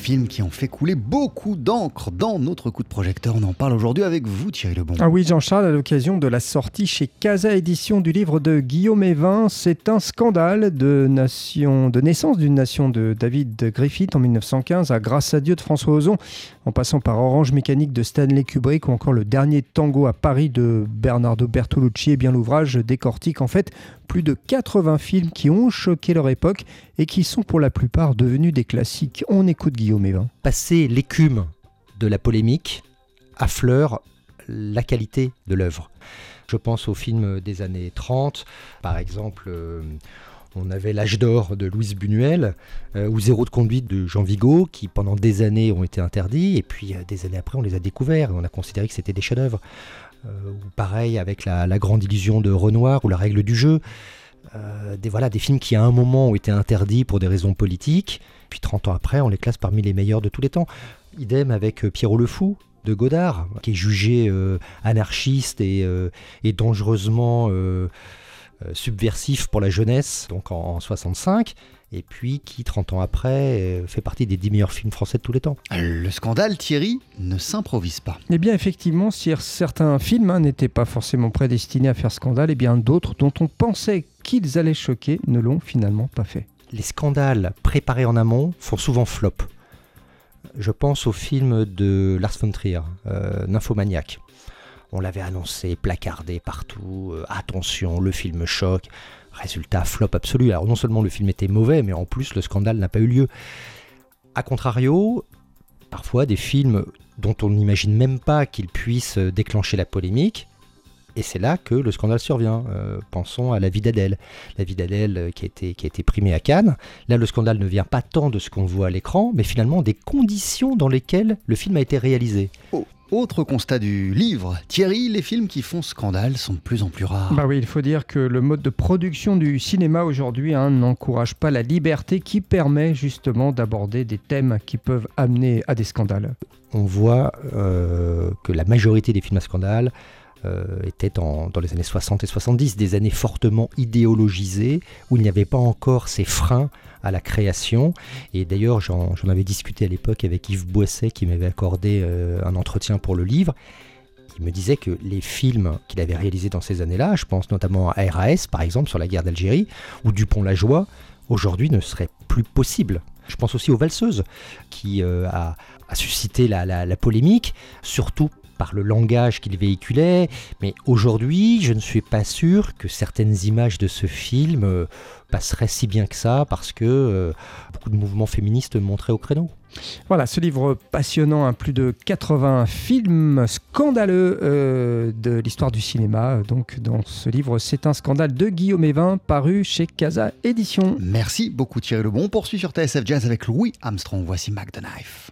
films qui ont fait couler beaucoup d'encre dans notre coup de projecteur. On en parle aujourd'hui avec vous, Thierry Lebon. Ah oui, Jean-Charles, à l'occasion de la sortie chez Casa Édition du livre de Guillaume Evin, c'est un scandale de, nation, de naissance d'une nation de David Griffith en 1915 à Grâce à Dieu de François Ozon, en passant par Orange Mécanique de Stanley Kubrick ou encore le dernier tango à Paris de Bernardo Bertolucci. Et eh bien l'ouvrage décortique en fait plus de 80 films qui ont choqué leur époque et qui sont pour la plupart devenus des classiques. On écoute Guillaume Passer l'écume de la polémique affleure la qualité de l'œuvre. Je pense aux films des années 30, par exemple. Euh, on avait L'âge d'or de Louise Buñuel euh, ou Zéro de conduite de Jean Vigo, qui pendant des années ont été interdits, et puis euh, des années après on les a découverts, on a considéré que c'était des chefs-d'œuvre. ou pareil avec la, Grande Illusion de Renoir ou La règle du jeu. Des, voilà, des films qui à un moment ont été interdits pour des raisons politiques, puis 30 ans après on les classe parmi les meilleurs de tous les temps. Idem avec Pierrot le Fou, de Godard, qui est jugé euh, anarchiste et, euh, dangereusement euh, subversif pour la jeunesse, donc en, 65 et puis qui, 30 ans après, fait partie des 10 meilleurs films français de tous les temps. Le scandale, Thierry, ne s'improvise pas. Eh bien, effectivement, si certains films hein, n'étaient pas forcément prédestinés à faire scandale, et eh bien d'autres dont on pensait qu'ils allaient choquer ne l'ont finalement pas fait. Les scandales préparés en amont font souvent flop je pense au film de Lars von Trier, euh, Nymphomaniac. On l'avait annoncé, placardé partout. Euh, attention, le film choc. Résultat, flop absolu. Alors non seulement le film était mauvais, mais en plus le scandale n'a pas eu lieu. A contrario, parfois des films dont on n'imagine même pas qu'ils puissent déclencher la polémique et c'est là que le scandale survient. Euh, pensons à La vie d'Adèle. La vie d'Adèle euh, qui, a été, qui a été primée à Cannes. Là, le scandale ne vient pas tant de ce qu'on voit à l'écran, mais finalement des conditions dans lesquelles le film a été réalisé. Oh. Autre constat du livre, Thierry, les films qui font scandale sont de plus en plus rares. Bah oui, il faut dire que le mode de production du cinéma aujourd'hui hein, n'encourage pas la liberté qui permet justement d'aborder des thèmes qui peuvent amener à des scandales. On voit euh, que la majorité des films à scandale euh, était dans les années 60 et 70, des années fortement idéologisées, où il n'y avait pas encore ces freins à la création. Et d'ailleurs, j'en avais discuté à l'époque avec Yves Boisset, qui m'avait accordé euh, un entretien pour le livre. Il me disait que les films qu'il avait réalisés dans ces années-là, je pense notamment à RAS, par exemple, sur la guerre d'Algérie, ou Dupont-la-Joie, aujourd'hui ne seraient plus possibles. Je pense aussi aux Valseuses, qui euh, a, suscité la, la, polémique, surtout par le langage qu'il véhiculait, mais aujourd'hui, je ne suis pas sûr que certaines images de ce film euh, passeraient si bien que ça, parce que euh, beaucoup de mouvements féministes montraient au créneau. Voilà, ce livre passionnant, hein, plus de 80 films scandaleux euh, de l'histoire du cinéma. Donc, dans ce livre, c'est un scandale de Guillaume Evin, paru chez Casa Édition. Merci beaucoup Thierry Lebon. On poursuit sur TSF Jazz avec Louis Armstrong. Voici Mac the Knife.